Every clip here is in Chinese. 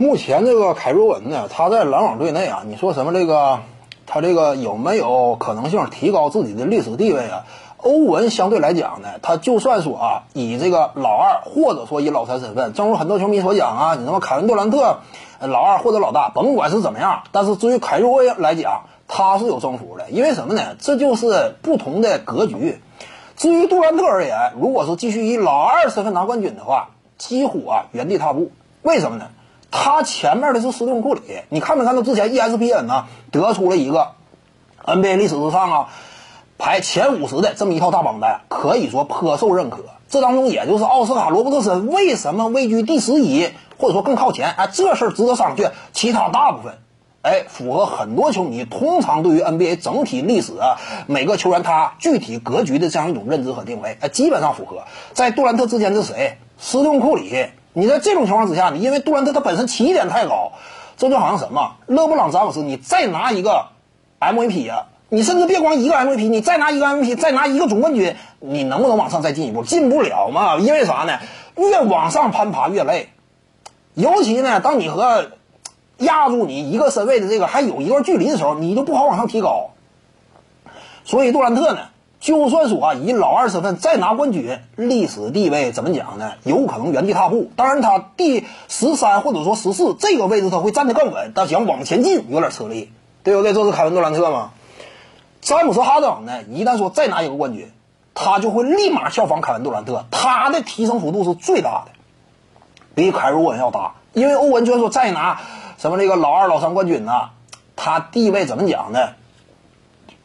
目前这个凯瑞文呢，他在篮网队内啊，你说什么这个，他这个有没有可能性提高自己的历史地位啊？欧文相对来讲呢，他就算说啊，以这个老二或者说以老三身份，正如很多球迷所讲啊，你什么凯文杜兰特，老二或者老大，甭管是怎么样，但是至于凯瑞文来讲，他是有征服的，因为什么呢？这就是不同的格局。至于杜兰特而言，如果是继续以老二身份拿冠军的话，几乎啊原地踏步。为什么呢？他前面的是斯蒂芬库里，你看没看到之前 ESPN 呢得出了一个 NBA 历史之上啊排前五十的这么一套大榜单，可以说颇受认可。这当中也就是奥斯卡罗伯特森为什么位居第十一，或者说更靠前？哎，这事儿值得商榷。其他大部分，哎，符合很多球迷通常对于 NBA 整体历史啊每个球员他具体格局的这样一种认知和定位，哎，基本上符合。在杜兰特之前是谁？斯蒂芬库里。你在这种情况之下，你因为杜兰特他本身起点太高，这就好像什么勒布朗詹姆斯，你再拿一个 MVP 呀，你甚至别光一个 MVP，你再拿一个 MVP，再拿一个总冠军，你能不能往上再进一步？进不了嘛，因为啥呢？越往上攀爬越累，尤其呢，当你和压住你一个身位的这个还有一段距离的时候，你就不好往上提高。所以杜兰特呢？就算说啊，以老二身份再拿冠军，历史地位怎么讲呢？有可能原地踏步。当然，他第十三或者说十四这个位置他会站得更稳，但想往前进有点吃力，对不对？这是凯文杜兰特吗？詹姆斯哈登呢？一旦说再拿一个冠军，他就会立马效仿凯文杜兰特，他的提升幅度是最大的，比凯瑞欧文要大。因为欧文就算说再拿什么这个老二、老三冠军呢，他地位怎么讲呢？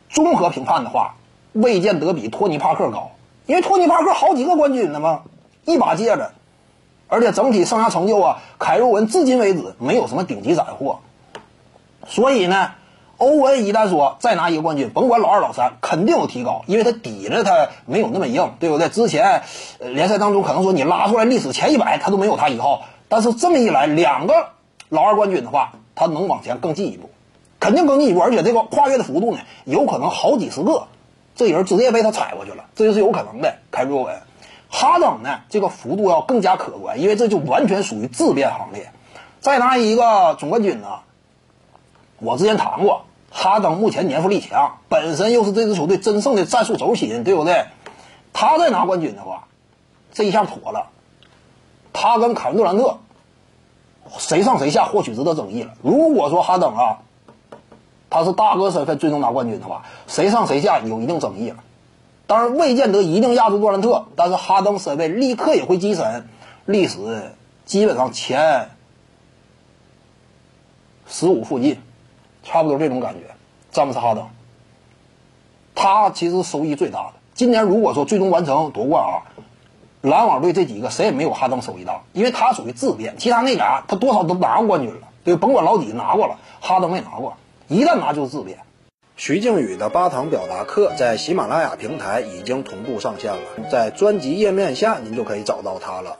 综合评判的话。未见得比托尼·帕克高，因为托尼·帕克好几个冠军呢嘛，一把戒指，而且整体生涯成就啊，凯瑞文至今为止没有什么顶级斩获，所以呢，欧文一旦说再拿一个冠军，甭管老二老三，肯定有提高，因为他底子他没有那么硬，对不对？之前联赛当中可能说你拉出来历史前一百，他都没有他一号，但是这么一来，两个老二冠军的话，他能往前更进一步，肯定更进一步，而且这个跨越的幅度呢，有可能好几十个。这人直接被他踩过去了，这就是有可能的。凯瑞文，哈登呢？这个幅度要更加可观，因为这就完全属于质变行列。再拿一个总冠军呢？我之前谈过，哈登目前年富力强，本身又是这支球队真正的战术轴心，对不对？他再拿冠军的话，这一下妥了。他跟凯文杜兰特谁上谁下，或许值得争议了。如果说哈登啊。他是大哥身份最终拿冠军的话，谁上谁下有一定争议了。当然，未见得一定压住杜兰特，但是哈登身位立刻也会跻身历史基本上前十五附近，差不多这种感觉。詹姆斯哈登，他其实收益最大的。今年如果说最终完成夺冠啊，篮网队这几个谁也没有哈登收益大，因为他属于自变，其他那俩他多少都拿过冠军了，对，甭管老几拿过了，哈登没拿过。一旦拿就自贬。徐静宇的八堂表达课在喜马拉雅平台已经同步上线了，在专辑页面下您就可以找到它了。